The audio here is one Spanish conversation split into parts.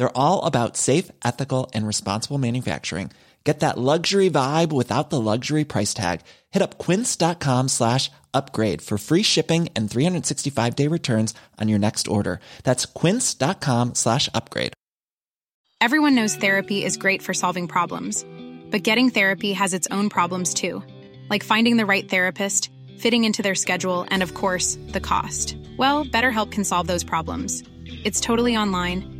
They're all about safe, ethical and responsible manufacturing. Get that luxury vibe without the luxury price tag. Hit up quince.com slash upgrade for free shipping and 365 day returns on your next order. That's quince.com slash upgrade. Everyone knows therapy is great for solving problems, but getting therapy has its own problems too, like finding the right therapist, fitting into their schedule, and of course, the cost. Well, BetterHelp can solve those problems. It's totally online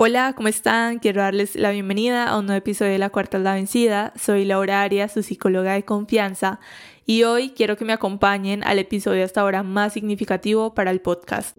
Hola, ¿cómo están? Quiero darles la bienvenida a un nuevo episodio de La Cuarta es la Vencida. Soy Laura Arias, su psicóloga de confianza, y hoy quiero que me acompañen al episodio hasta ahora más significativo para el podcast.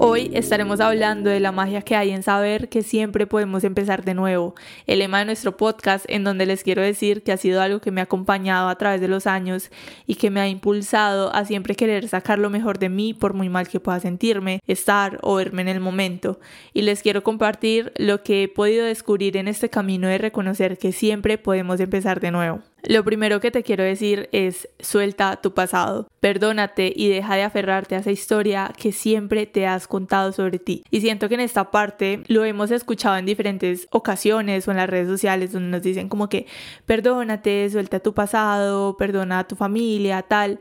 Hoy estaremos hablando de la magia que hay en saber que siempre podemos empezar de nuevo, el lema de nuestro podcast en donde les quiero decir que ha sido algo que me ha acompañado a través de los años y que me ha impulsado a siempre querer sacar lo mejor de mí por muy mal que pueda sentirme, estar o verme en el momento. Y les quiero compartir lo que he podido descubrir en este camino de reconocer que siempre podemos empezar de nuevo. Lo primero que te quiero decir es suelta tu pasado, perdónate y deja de aferrarte a esa historia que siempre te has contado sobre ti. Y siento que en esta parte lo hemos escuchado en diferentes ocasiones o en las redes sociales donde nos dicen como que perdónate, suelta tu pasado, perdona a tu familia, tal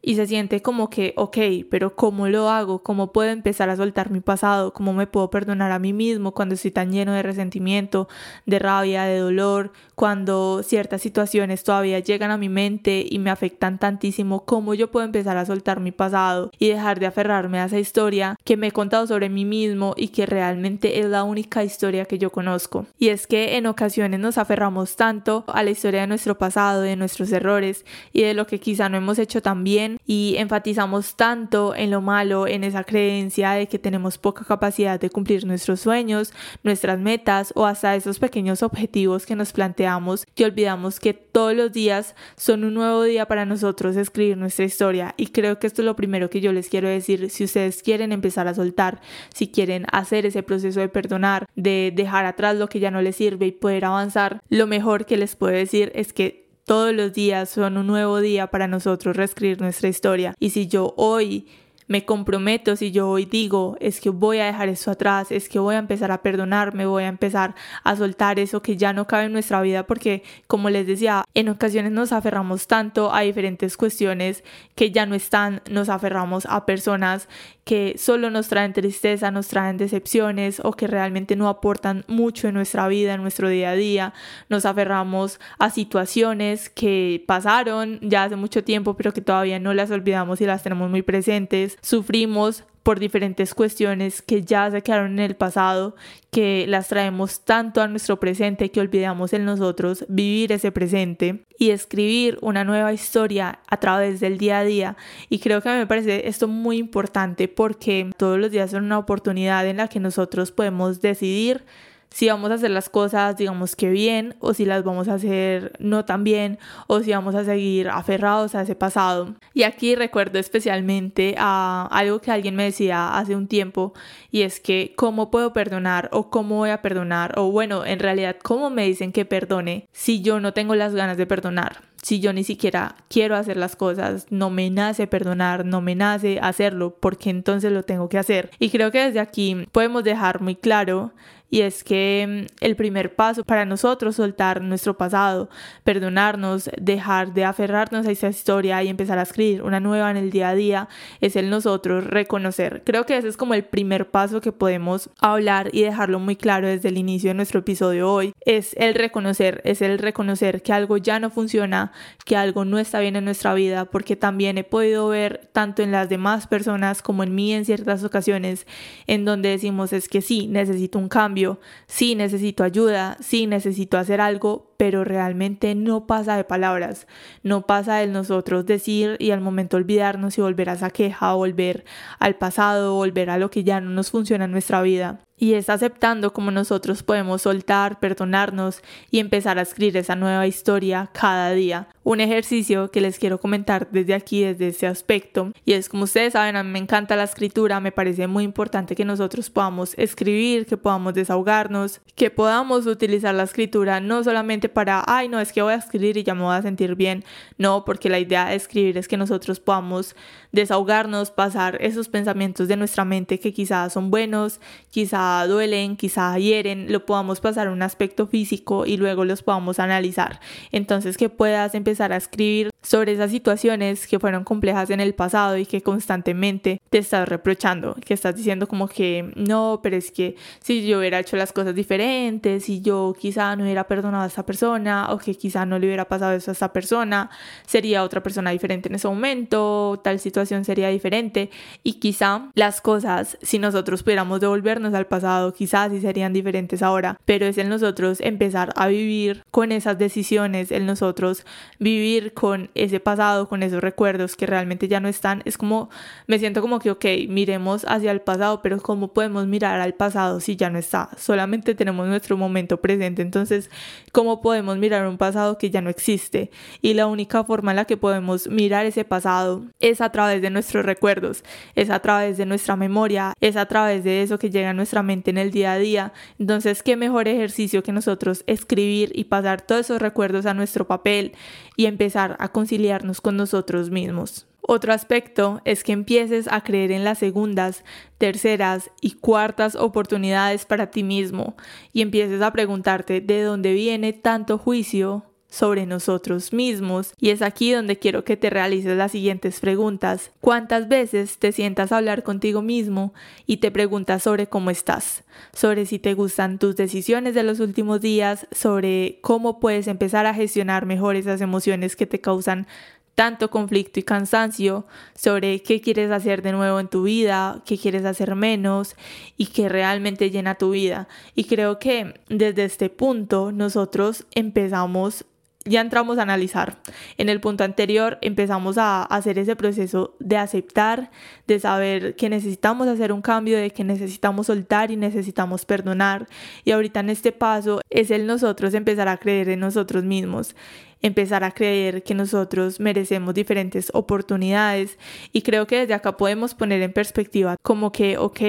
y se siente como que, ok, pero ¿cómo lo hago? ¿Cómo puedo empezar a soltar mi pasado? ¿Cómo me puedo perdonar a mí mismo cuando estoy tan lleno de resentimiento, de rabia, de dolor? Cuando ciertas situaciones todavía llegan a mi mente y me afectan tantísimo, ¿cómo yo puedo empezar a soltar mi pasado y dejar de aferrarme a esa historia que me he contado sobre mí mismo y que realmente es la única historia que yo conozco? Y es que en ocasiones nos aferramos tanto a la historia de nuestro pasado, de nuestros errores y de lo que quizá no hemos hecho tan bien y enfatizamos tanto en lo malo, en esa creencia de que tenemos poca capacidad de cumplir nuestros sueños, nuestras metas o hasta esos pequeños objetivos que nos planteamos que olvidamos que todos los días son un nuevo día para nosotros escribir nuestra historia. Y creo que esto es lo primero que yo les quiero decir. Si ustedes quieren empezar a soltar, si quieren hacer ese proceso de perdonar, de dejar atrás lo que ya no les sirve y poder avanzar, lo mejor que les puedo decir es que todos los días son un nuevo día para nosotros reescribir nuestra historia. Y si yo hoy me comprometo, si yo hoy digo, es que voy a dejar eso atrás, es que voy a empezar a perdonarme, voy a empezar a soltar eso que ya no cabe en nuestra vida, porque como les decía, en ocasiones nos aferramos tanto a diferentes cuestiones que ya no están, nos aferramos a personas que solo nos traen tristeza, nos traen decepciones o que realmente no aportan mucho en nuestra vida, en nuestro día a día. Nos aferramos a situaciones que pasaron ya hace mucho tiempo, pero que todavía no las olvidamos y las tenemos muy presentes sufrimos por diferentes cuestiones que ya se quedaron en el pasado, que las traemos tanto a nuestro presente que olvidamos en nosotros vivir ese presente y escribir una nueva historia a través del día a día. Y creo que a mí me parece esto muy importante porque todos los días son una oportunidad en la que nosotros podemos decidir si vamos a hacer las cosas, digamos que bien, o si las vamos a hacer no tan bien, o si vamos a seguir aferrados a ese pasado. Y aquí recuerdo especialmente a algo que alguien me decía hace un tiempo, y es que cómo puedo perdonar o cómo voy a perdonar, o bueno, en realidad cómo me dicen que perdone si yo no tengo las ganas de perdonar si yo ni siquiera quiero hacer las cosas, no me nace perdonar, no me nace hacerlo, porque entonces lo tengo que hacer. Y creo que desde aquí podemos dejar muy claro y es que mm, el primer paso para nosotros soltar nuestro pasado, perdonarnos, dejar de aferrarnos a esa historia y empezar a escribir una nueva en el día a día, es el nosotros reconocer. Creo que ese es como el primer paso que podemos hablar y dejarlo muy claro desde el inicio de nuestro episodio hoy. Es el reconocer, es el reconocer que algo ya no funciona, que algo no está bien en nuestra vida, porque también he podido ver tanto en las demás personas como en mí en ciertas ocasiones en donde decimos es que sí, necesito un cambio sí necesito ayuda, sí necesito hacer algo, pero realmente no pasa de palabras, no pasa de nosotros decir y al momento olvidarnos y volver a esa queja, volver al pasado, volver a lo que ya no nos funciona en nuestra vida y es aceptando como nosotros podemos soltar, perdonarnos y empezar a escribir esa nueva historia cada día. Un ejercicio que les quiero comentar desde aquí, desde ese aspecto, y es como ustedes saben, a mí me encanta la escritura, me parece muy importante que nosotros podamos escribir, que podamos desahogarnos, que podamos utilizar la escritura no solamente para, ay, no, es que voy a escribir y ya me voy a sentir bien, no, porque la idea de escribir es que nosotros podamos desahogarnos, pasar esos pensamientos de nuestra mente que quizás son buenos, quizá duelen, quizá hieren, lo podamos pasar a un aspecto físico y luego los podamos analizar. Entonces que puedas empezar a escribir sobre esas situaciones que fueron complejas en el pasado y que constantemente te estás reprochando, que estás diciendo como que no, pero es que si yo hubiera hecho las cosas diferentes, si yo quizá no hubiera perdonado a esa persona o que quizá no le hubiera pasado eso a esa persona, sería otra persona diferente en ese momento, tal situación sería diferente y quizá las cosas, si nosotros pudiéramos devolvernos al pasado, quizás sí serían diferentes ahora, pero es en nosotros empezar a vivir con esas decisiones, en nosotros vivir con ese pasado, con esos recuerdos que realmente ya no están, es como, me siento como que, ok, miremos hacia el pasado, pero ¿cómo podemos mirar al pasado si ya no está? Solamente tenemos nuestro momento presente, entonces, ¿cómo podemos mirar un pasado que ya no existe? Y la única forma en la que podemos mirar ese pasado es a través de nuestros recuerdos, es a través de nuestra memoria, es a través de eso que llega a nuestra mente en el día a día. Entonces, ¿qué mejor ejercicio que nosotros escribir y pasar todos esos recuerdos a nuestro papel y empezar a conciliarnos con nosotros mismos. Otro aspecto es que empieces a creer en las segundas, terceras y cuartas oportunidades para ti mismo y empieces a preguntarte de dónde viene tanto juicio sobre nosotros mismos y es aquí donde quiero que te realices las siguientes preguntas. ¿Cuántas veces te sientas a hablar contigo mismo y te preguntas sobre cómo estás? Sobre si te gustan tus decisiones de los últimos días, sobre cómo puedes empezar a gestionar mejor esas emociones que te causan tanto conflicto y cansancio sobre qué quieres hacer de nuevo en tu vida, qué quieres hacer menos y qué realmente llena tu vida. Y creo que desde este punto nosotros empezamos ya entramos a analizar. En el punto anterior empezamos a hacer ese proceso de aceptar, de saber que necesitamos hacer un cambio, de que necesitamos soltar y necesitamos perdonar. Y ahorita en este paso es el nosotros empezar a creer en nosotros mismos empezar a creer que nosotros merecemos diferentes oportunidades y creo que desde acá podemos poner en perspectiva como que, ok,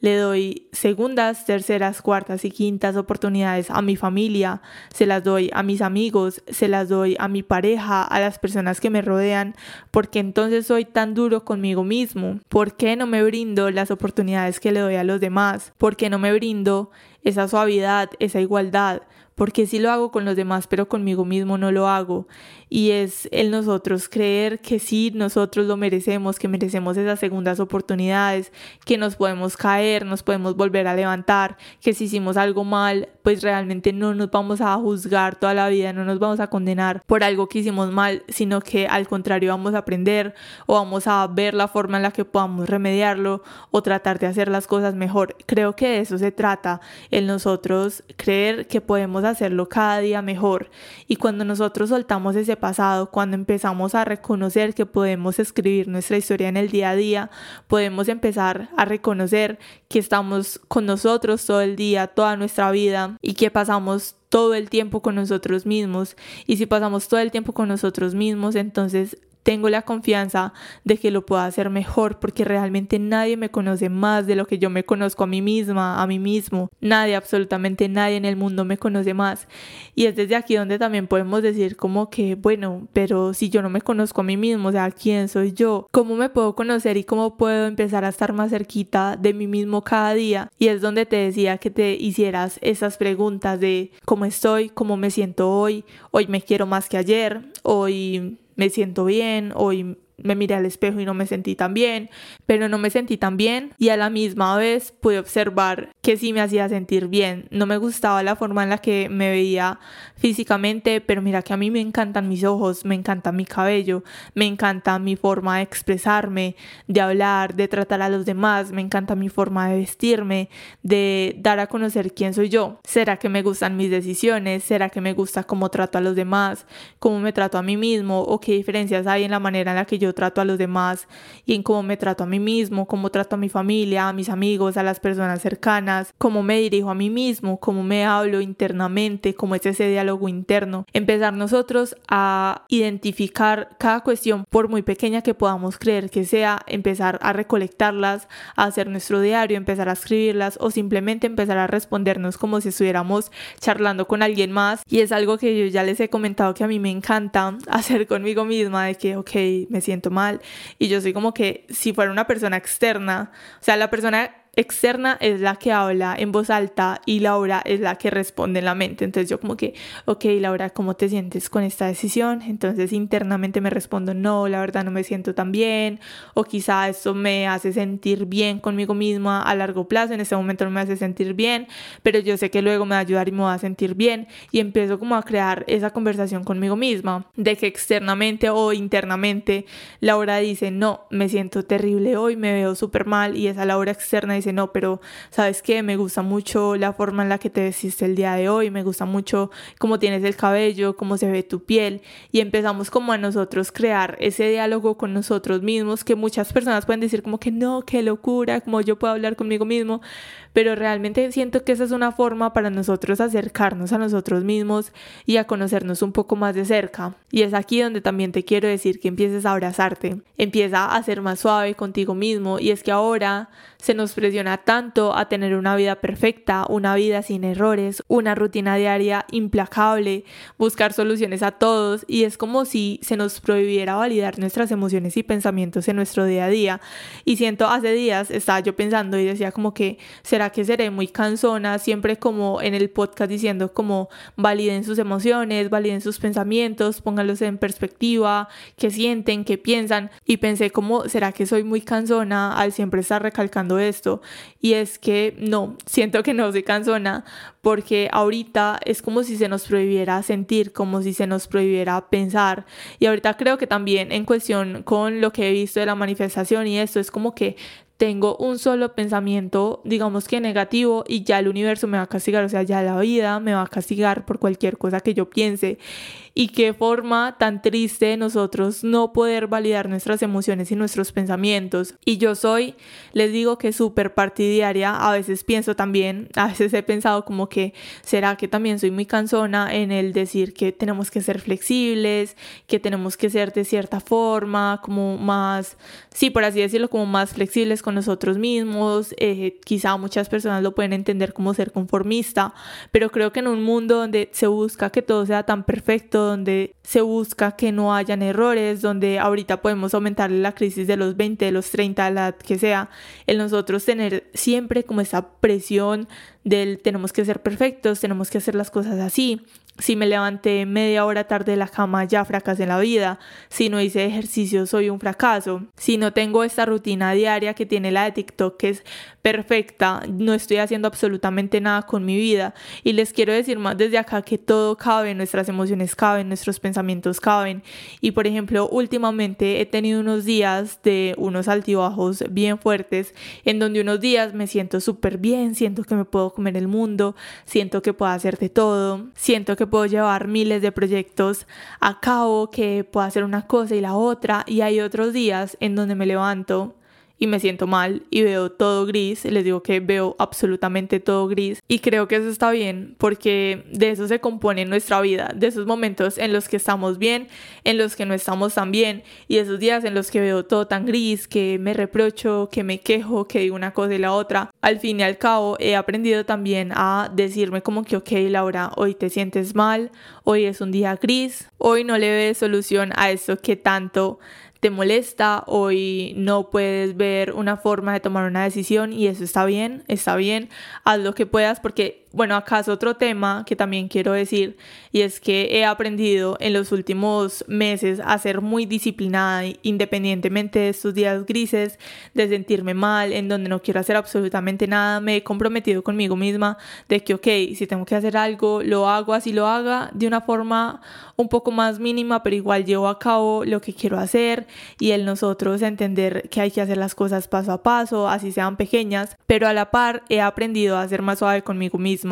le doy segundas, terceras, cuartas y quintas oportunidades a mi familia, se las doy a mis amigos, se las doy a mi pareja, a las personas que me rodean, porque entonces soy tan duro conmigo mismo, ¿por qué no me brindo las oportunidades que le doy a los demás? ¿Por qué no me brindo esa suavidad, esa igualdad? porque si lo hago con los demás, pero conmigo mismo no lo hago. Y es el nosotros creer que sí, nosotros lo merecemos, que merecemos esas segundas oportunidades, que nos podemos caer, nos podemos volver a levantar, que si hicimos algo mal, pues realmente no nos vamos a juzgar toda la vida, no nos vamos a condenar por algo que hicimos mal, sino que al contrario vamos a aprender o vamos a ver la forma en la que podamos remediarlo o tratar de hacer las cosas mejor. Creo que de eso se trata, el nosotros creer que podemos hacerlo cada día mejor. Y cuando nosotros soltamos ese pasado, cuando empezamos a reconocer que podemos escribir nuestra historia en el día a día, podemos empezar a reconocer que estamos con nosotros todo el día, toda nuestra vida y que pasamos todo el tiempo con nosotros mismos. Y si pasamos todo el tiempo con nosotros mismos, entonces tengo la confianza de que lo pueda hacer mejor porque realmente nadie me conoce más de lo que yo me conozco a mí misma, a mí mismo. Nadie, absolutamente nadie en el mundo me conoce más. Y es desde aquí donde también podemos decir como que, bueno, pero si yo no me conozco a mí mismo, o sea, ¿quién soy yo? ¿Cómo me puedo conocer y cómo puedo empezar a estar más cerquita de mí mismo cada día? Y es donde te decía que te hicieras esas preguntas de cómo estoy, cómo me siento hoy, hoy me quiero más que ayer, hoy me siento bien, hoy me miré al espejo y no me sentí tan bien, pero no me sentí tan bien y a la misma vez pude observar que sí me hacía sentir bien. No me gustaba la forma en la que me veía físicamente, pero mira que a mí me encantan mis ojos, me encanta mi cabello, me encanta mi forma de expresarme, de hablar, de tratar a los demás, me encanta mi forma de vestirme, de dar a conocer quién soy yo. ¿Será que me gustan mis decisiones? ¿Será que me gusta cómo trato a los demás? ¿Cómo me trato a mí mismo? ¿O qué diferencias hay en la manera en la que yo trato a los demás y en cómo me trato a mí mismo, cómo trato a mi familia, a mis amigos, a las personas cercanas, cómo me dirijo a mí mismo, cómo me hablo internamente, cómo es ese diálogo interno. Empezar nosotros a identificar cada cuestión, por muy pequeña que podamos creer que sea, empezar a recolectarlas, a hacer nuestro diario, empezar a escribirlas o simplemente empezar a respondernos como si estuviéramos charlando con alguien más. Y es algo que yo ya les he comentado que a mí me encanta hacer conmigo misma, de que, ok, me siento mal. Y yo soy como que si fuera una persona externa, o sea, la persona externa es la que habla en voz alta y Laura es la que responde en la mente. Entonces yo como que, ok, Laura, ¿cómo te sientes con esta decisión? Entonces internamente me respondo, no, la verdad no me siento tan bien, o quizá eso me hace sentir bien conmigo misma a largo plazo, en este momento no me hace sentir bien, pero yo sé que luego me va a ayudar y me va a sentir bien y empiezo como a crear esa conversación conmigo misma de que externamente o internamente Laura dice, no, me siento terrible hoy, me veo súper mal y esa Laura externa dice, no, pero sabes que me gusta mucho la forma en la que te vestiste el día de hoy, me gusta mucho cómo tienes el cabello, cómo se ve tu piel y empezamos como a nosotros crear ese diálogo con nosotros mismos que muchas personas pueden decir como que no, qué locura, como yo puedo hablar conmigo mismo, pero realmente siento que esa es una forma para nosotros acercarnos a nosotros mismos y a conocernos un poco más de cerca. Y es aquí donde también te quiero decir que empieces a abrazarte, empieza a ser más suave contigo mismo. Y es que ahora se nos presiona tanto a tener una vida perfecta, una vida sin errores, una rutina diaria implacable, buscar soluciones a todos y es como si se nos prohibiera validar nuestras emociones y pensamientos en nuestro día a día. Y siento hace días estaba yo pensando y decía como que será que seré muy cansona, siempre como en el podcast diciendo como validen sus emociones, validen sus pensamientos, pónganlos en perspectiva, qué sienten, qué piensan y pensé como será que soy muy cansona al siempre estar recalcando esto y es que no, siento que no soy cansona porque ahorita es como si se nos prohibiera sentir, como si se nos prohibiera pensar. Y ahorita creo que también en cuestión con lo que he visto de la manifestación y esto es como que tengo un solo pensamiento, digamos que negativo, y ya el universo me va a castigar, o sea, ya la vida me va a castigar por cualquier cosa que yo piense y qué forma tan triste nosotros no poder validar nuestras emociones y nuestros pensamientos. Y yo soy, les digo que súper partidaria, a veces pienso también, a veces he pensado como que será que también soy muy cansona en el decir que tenemos que ser flexibles, que tenemos que ser de cierta forma, como más, sí, por así decirlo, como más flexibles con nosotros mismos. Eh, quizá muchas personas lo pueden entender como ser conformista, pero creo que en un mundo donde se busca que todo sea tan perfecto, donde se busca que no hayan errores, donde ahorita podemos aumentar la crisis de los 20, de los 30, la que sea, el nosotros tener siempre como esa presión del tenemos que ser perfectos, tenemos que hacer las cosas así, si me levanté media hora tarde de la cama, ya fracasé en la vida. Si no hice ejercicio, soy un fracaso. Si no tengo esta rutina diaria que tiene la de TikTok, que es perfecta, no estoy haciendo absolutamente nada con mi vida. Y les quiero decir más desde acá que todo cabe, nuestras emociones caben, nuestros pensamientos caben. Y por ejemplo, últimamente he tenido unos días de unos altibajos bien fuertes, en donde unos días me siento súper bien, siento que me puedo comer el mundo, siento que puedo hacer de todo, siento que puedo llevar miles de proyectos a cabo, que puedo hacer una cosa y la otra, y hay otros días en donde me levanto y me siento mal y veo todo gris, les digo que veo absolutamente todo gris y creo que eso está bien porque de eso se compone nuestra vida, de esos momentos en los que estamos bien, en los que no estamos tan bien y esos días en los que veo todo tan gris, que me reprocho, que me quejo, que digo una cosa y la otra. Al fin y al cabo he aprendido también a decirme como que ok Laura, hoy te sientes mal, hoy es un día gris, hoy no le ves solución a esto que tanto te molesta, hoy no puedes ver una forma de tomar una decisión y eso está bien, está bien, haz lo que puedas porque bueno, acá es otro tema que también quiero decir y es que he aprendido en los últimos meses a ser muy disciplinada independientemente de estos días grises, de sentirme mal, en donde no quiero hacer absolutamente nada, me he comprometido conmigo misma de que, ok, si tengo que hacer algo, lo hago así lo haga de una forma un poco más mínima, pero igual llevo a cabo lo que quiero hacer y el nosotros entender que hay que hacer las cosas paso a paso, así sean pequeñas, pero a la par he aprendido a ser más suave conmigo misma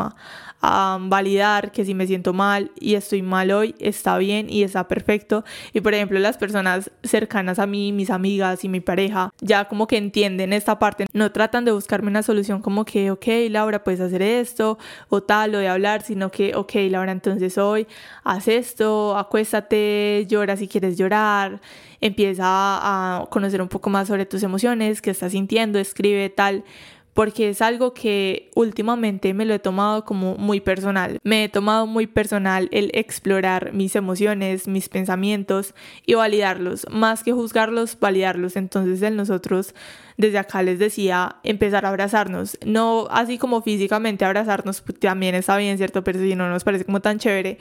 a validar que si me siento mal y estoy mal hoy, está bien y está perfecto. Y por ejemplo, las personas cercanas a mí, mis amigas y mi pareja, ya como que entienden esta parte, no tratan de buscarme una solución como que, ok, Laura, puedes hacer esto o tal, o de hablar, sino que, ok, Laura, entonces hoy haz esto, acuéstate, llora si quieres llorar, empieza a conocer un poco más sobre tus emociones, qué estás sintiendo, escribe tal porque es algo que últimamente me lo he tomado como muy personal. Me he tomado muy personal el explorar mis emociones, mis pensamientos y validarlos, más que juzgarlos, validarlos. Entonces el nosotros desde acá les decía empezar a abrazarnos, no así como físicamente abrazarnos pues, también está bien, ¿cierto? Pero si no nos parece como tan chévere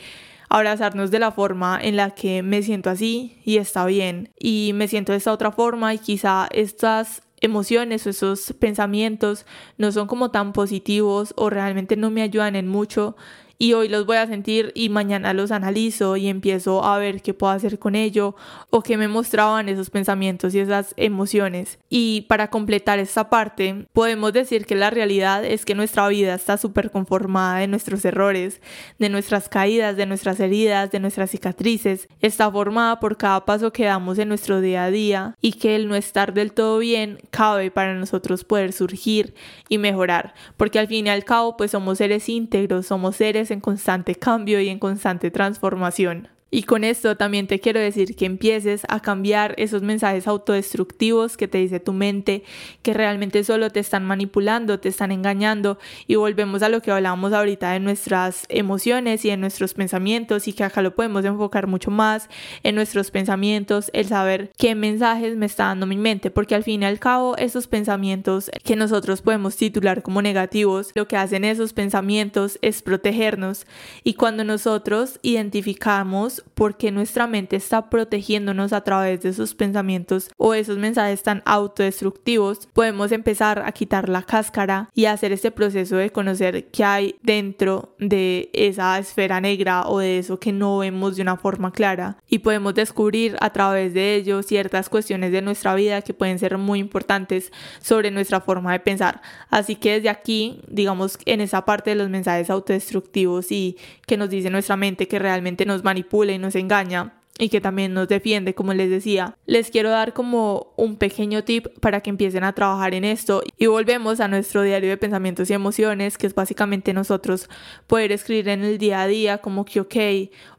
abrazarnos de la forma en la que me siento así y está bien y me siento de esta otra forma y quizá estas emociones o esos pensamientos no son como tan positivos o realmente no me ayudan en mucho y hoy los voy a sentir y mañana los analizo y empiezo a ver qué puedo hacer con ello o qué me mostraban esos pensamientos y esas emociones. Y para completar esta parte, podemos decir que la realidad es que nuestra vida está súper conformada de nuestros errores, de nuestras caídas, de nuestras heridas, de nuestras cicatrices. Está formada por cada paso que damos en nuestro día a día y que el no estar del todo bien cabe para nosotros poder surgir y mejorar. Porque al fin y al cabo, pues somos seres íntegros, somos seres en constante cambio y en constante transformación. Y con esto también te quiero decir que empieces a cambiar esos mensajes autodestructivos que te dice tu mente, que realmente solo te están manipulando, te están engañando. Y volvemos a lo que hablábamos ahorita de nuestras emociones y de nuestros pensamientos y que acá lo podemos enfocar mucho más en nuestros pensamientos, el saber qué mensajes me está dando mi mente, porque al fin y al cabo esos pensamientos que nosotros podemos titular como negativos, lo que hacen esos pensamientos es protegernos. Y cuando nosotros identificamos porque nuestra mente está protegiéndonos a través de esos pensamientos o esos mensajes tan autodestructivos, podemos empezar a quitar la cáscara y hacer este proceso de conocer qué hay dentro de esa esfera negra o de eso que no vemos de una forma clara y podemos descubrir a través de ello ciertas cuestiones de nuestra vida que pueden ser muy importantes sobre nuestra forma de pensar. Así que desde aquí, digamos, en esa parte de los mensajes autodestructivos y que nos dice nuestra mente que realmente nos manipula y nos engaña y que también nos defiende, como les decía. Les quiero dar como un pequeño tip para que empiecen a trabajar en esto y volvemos a nuestro diario de pensamientos y emociones, que es básicamente nosotros poder escribir en el día a día como que, ok,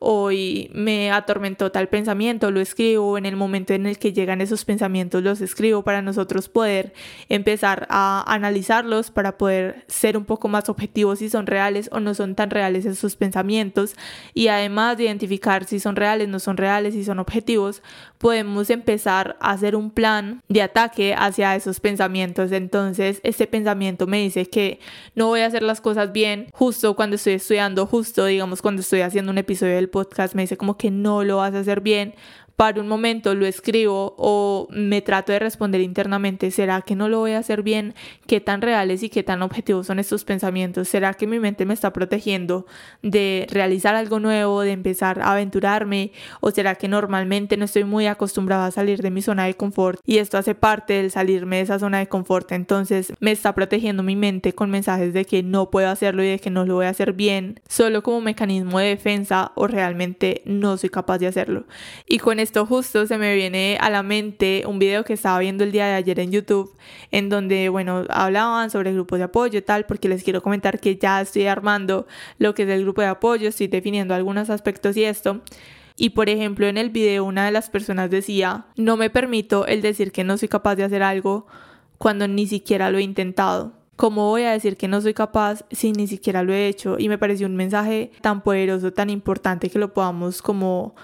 hoy me atormentó tal pensamiento, lo escribo, en el momento en el que llegan esos pensamientos los escribo para nosotros poder empezar a analizarlos, para poder ser un poco más objetivos si son reales o no son tan reales esos pensamientos y además de identificar si son reales, no son reales reales y son objetivos, podemos empezar a hacer un plan de ataque hacia esos pensamientos. Entonces, este pensamiento me dice que no voy a hacer las cosas bien justo cuando estoy estudiando, justo digamos cuando estoy haciendo un episodio del podcast, me dice como que no lo vas a hacer bien para un momento lo escribo o me trato de responder internamente, ¿será que no lo voy a hacer bien? ¿Qué tan reales y qué tan objetivos son estos pensamientos? ¿Será que mi mente me está protegiendo de realizar algo nuevo, de empezar a aventurarme? ¿O será que normalmente no estoy muy acostumbrada a salir de mi zona de confort y esto hace parte del salirme de esa zona de confort? Entonces me está protegiendo mi mente con mensajes de que no puedo hacerlo y de que no lo voy a hacer bien, solo como mecanismo de defensa o realmente no soy capaz de hacerlo. Y con esto justo se me viene a la mente un video que estaba viendo el día de ayer en YouTube, en donde, bueno, hablaban sobre grupos de apoyo y tal, porque les quiero comentar que ya estoy armando lo que es el grupo de apoyo, estoy definiendo algunos aspectos y esto. Y por ejemplo, en el video una de las personas decía, no me permito el decir que no soy capaz de hacer algo cuando ni siquiera lo he intentado. ¿Cómo voy a decir que no soy capaz si ni siquiera lo he hecho? Y me pareció un mensaje tan poderoso, tan importante que lo podamos como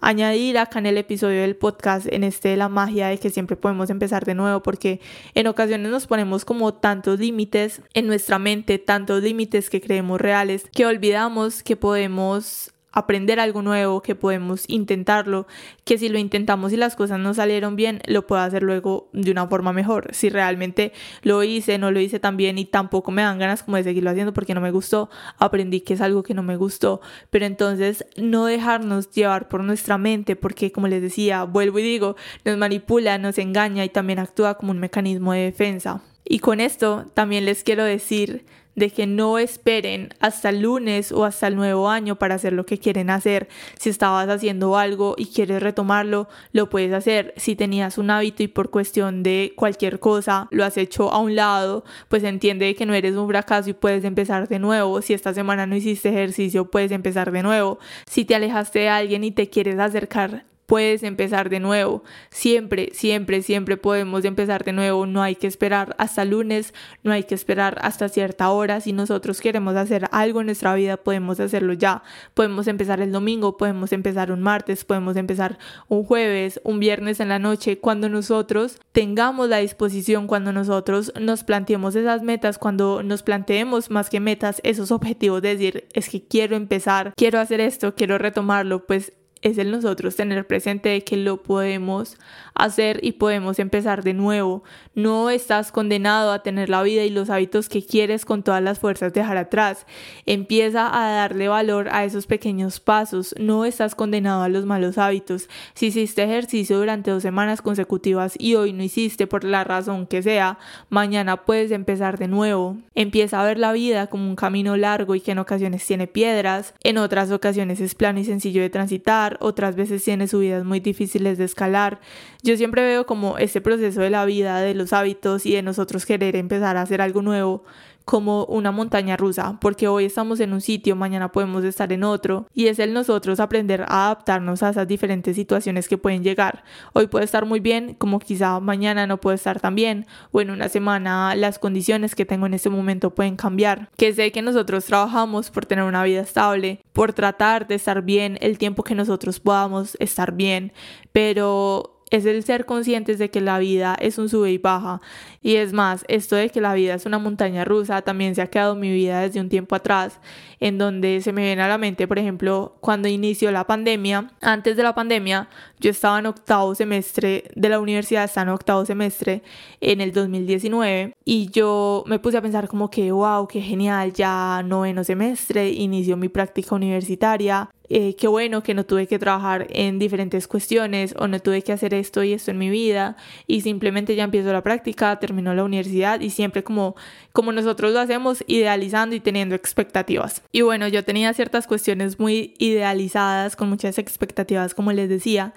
añadir acá en el episodio del podcast, en este de la magia de que siempre podemos empezar de nuevo, porque en ocasiones nos ponemos como tantos límites en nuestra mente, tantos límites que creemos reales, que olvidamos que podemos aprender algo nuevo, que podemos intentarlo, que si lo intentamos y las cosas no salieron bien, lo puedo hacer luego de una forma mejor. Si realmente lo hice, no lo hice tan bien y tampoco me dan ganas como de seguirlo haciendo porque no me gustó, aprendí que es algo que no me gustó. Pero entonces no dejarnos llevar por nuestra mente porque como les decía, vuelvo y digo, nos manipula, nos engaña y también actúa como un mecanismo de defensa. Y con esto también les quiero decir de que no esperen hasta el lunes o hasta el nuevo año para hacer lo que quieren hacer. Si estabas haciendo algo y quieres retomarlo, lo puedes hacer. Si tenías un hábito y por cuestión de cualquier cosa lo has hecho a un lado, pues entiende que no eres un fracaso y puedes empezar de nuevo. Si esta semana no hiciste ejercicio, puedes empezar de nuevo. Si te alejaste de alguien y te quieres acercar puedes empezar de nuevo. Siempre, siempre, siempre podemos empezar de nuevo. No hay que esperar hasta lunes, no hay que esperar hasta cierta hora. Si nosotros queremos hacer algo en nuestra vida, podemos hacerlo ya. Podemos empezar el domingo, podemos empezar un martes, podemos empezar un jueves, un viernes en la noche, cuando nosotros tengamos la disposición, cuando nosotros nos planteemos esas metas, cuando nos planteemos más que metas, esos objetivos de decir, es que quiero empezar, quiero hacer esto, quiero retomarlo, pues es el nosotros tener presente de que lo podemos hacer y podemos empezar de nuevo. No estás condenado a tener la vida y los hábitos que quieres con todas las fuerzas dejar atrás. Empieza a darle valor a esos pequeños pasos. No estás condenado a los malos hábitos. Si hiciste ejercicio durante dos semanas consecutivas y hoy no hiciste por la razón que sea, mañana puedes empezar de nuevo. Empieza a ver la vida como un camino largo y que en ocasiones tiene piedras, en otras ocasiones es plano y sencillo de transitar otras veces tiene subidas muy difíciles de escalar. Yo siempre veo como este proceso de la vida, de los hábitos y de nosotros querer empezar a hacer algo nuevo como una montaña rusa, porque hoy estamos en un sitio, mañana podemos estar en otro, y es el nosotros aprender a adaptarnos a esas diferentes situaciones que pueden llegar. Hoy puede estar muy bien, como quizá mañana no puede estar tan bien, o en una semana las condiciones que tengo en este momento pueden cambiar. Que sé que nosotros trabajamos por tener una vida estable, por tratar de estar bien el tiempo que nosotros podamos estar bien, pero es el ser conscientes de que la vida es un sube y baja. Y es más, esto de que la vida es una montaña rusa también se ha quedado en mi vida desde un tiempo atrás, en donde se me viene a la mente, por ejemplo, cuando inició la pandemia. Antes de la pandemia, yo estaba en octavo semestre de la universidad, estaba en octavo semestre en el 2019 y yo me puse a pensar como que, wow, qué genial, ya noveno semestre, inició mi práctica universitaria, eh, qué bueno que no tuve que trabajar en diferentes cuestiones o no tuve que hacer esto y esto en mi vida y simplemente ya empiezo la práctica, terminó la universidad y siempre como, como nosotros lo hacemos, idealizando y teniendo expectativas. Y bueno, yo tenía ciertas cuestiones muy idealizadas, con muchas expectativas, como les decía.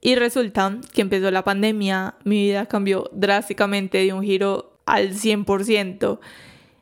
Y resulta que empezó la pandemia, mi vida cambió drásticamente de un giro al 100%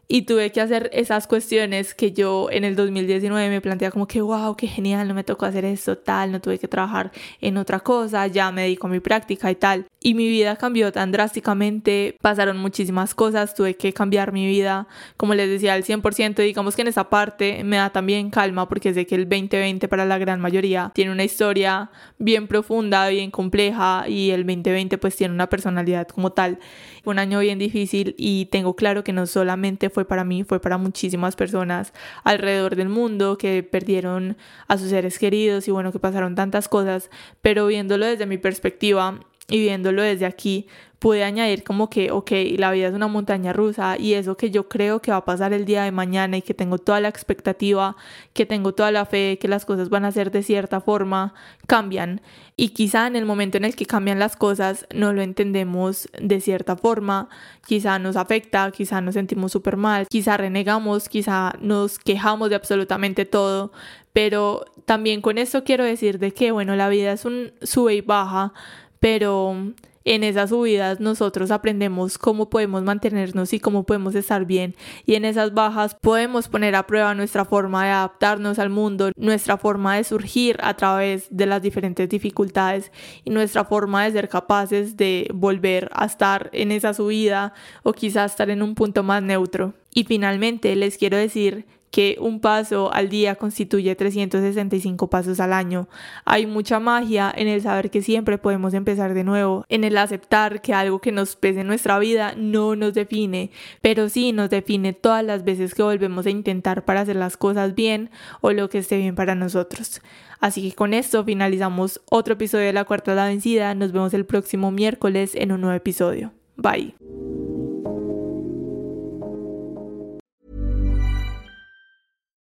y tuve que hacer esas cuestiones que yo en el 2019 me planteaba como que wow, qué genial, no me tocó hacer esto, tal, no tuve que trabajar en otra cosa, ya me dedico a mi práctica y tal. Y mi vida cambió tan drásticamente, pasaron muchísimas cosas, tuve que cambiar mi vida, como les decía, al 100%, digamos que en esa parte me da también calma porque sé que el 2020 para la gran mayoría tiene una historia bien profunda, bien compleja y el 2020 pues tiene una personalidad como tal. Fue un año bien difícil y tengo claro que no solamente fue para mí, fue para muchísimas personas alrededor del mundo que perdieron a sus seres queridos y bueno, que pasaron tantas cosas, pero viéndolo desde mi perspectiva, y viéndolo desde aquí, pude añadir como que, ok, la vida es una montaña rusa y eso que yo creo que va a pasar el día de mañana y que tengo toda la expectativa, que tengo toda la fe, que las cosas van a ser de cierta forma, cambian. Y quizá en el momento en el que cambian las cosas no lo entendemos de cierta forma, quizá nos afecta, quizá nos sentimos súper mal, quizá renegamos, quizá nos quejamos de absolutamente todo, pero también con esto quiero decir de que, bueno, la vida es un sube y baja, pero en esas subidas nosotros aprendemos cómo podemos mantenernos y cómo podemos estar bien y en esas bajas podemos poner a prueba nuestra forma de adaptarnos al mundo, nuestra forma de surgir a través de las diferentes dificultades y nuestra forma de ser capaces de volver a estar en esa subida o quizás estar en un punto más neutro. Y finalmente les quiero decir que un paso al día constituye 365 pasos al año. Hay mucha magia en el saber que siempre podemos empezar de nuevo, en el aceptar que algo que nos pese en nuestra vida no nos define, pero sí nos define todas las veces que volvemos a intentar para hacer las cosas bien o lo que esté bien para nosotros. Así que con esto finalizamos otro episodio de La Cuarta la Vencida. Nos vemos el próximo miércoles en un nuevo episodio. Bye.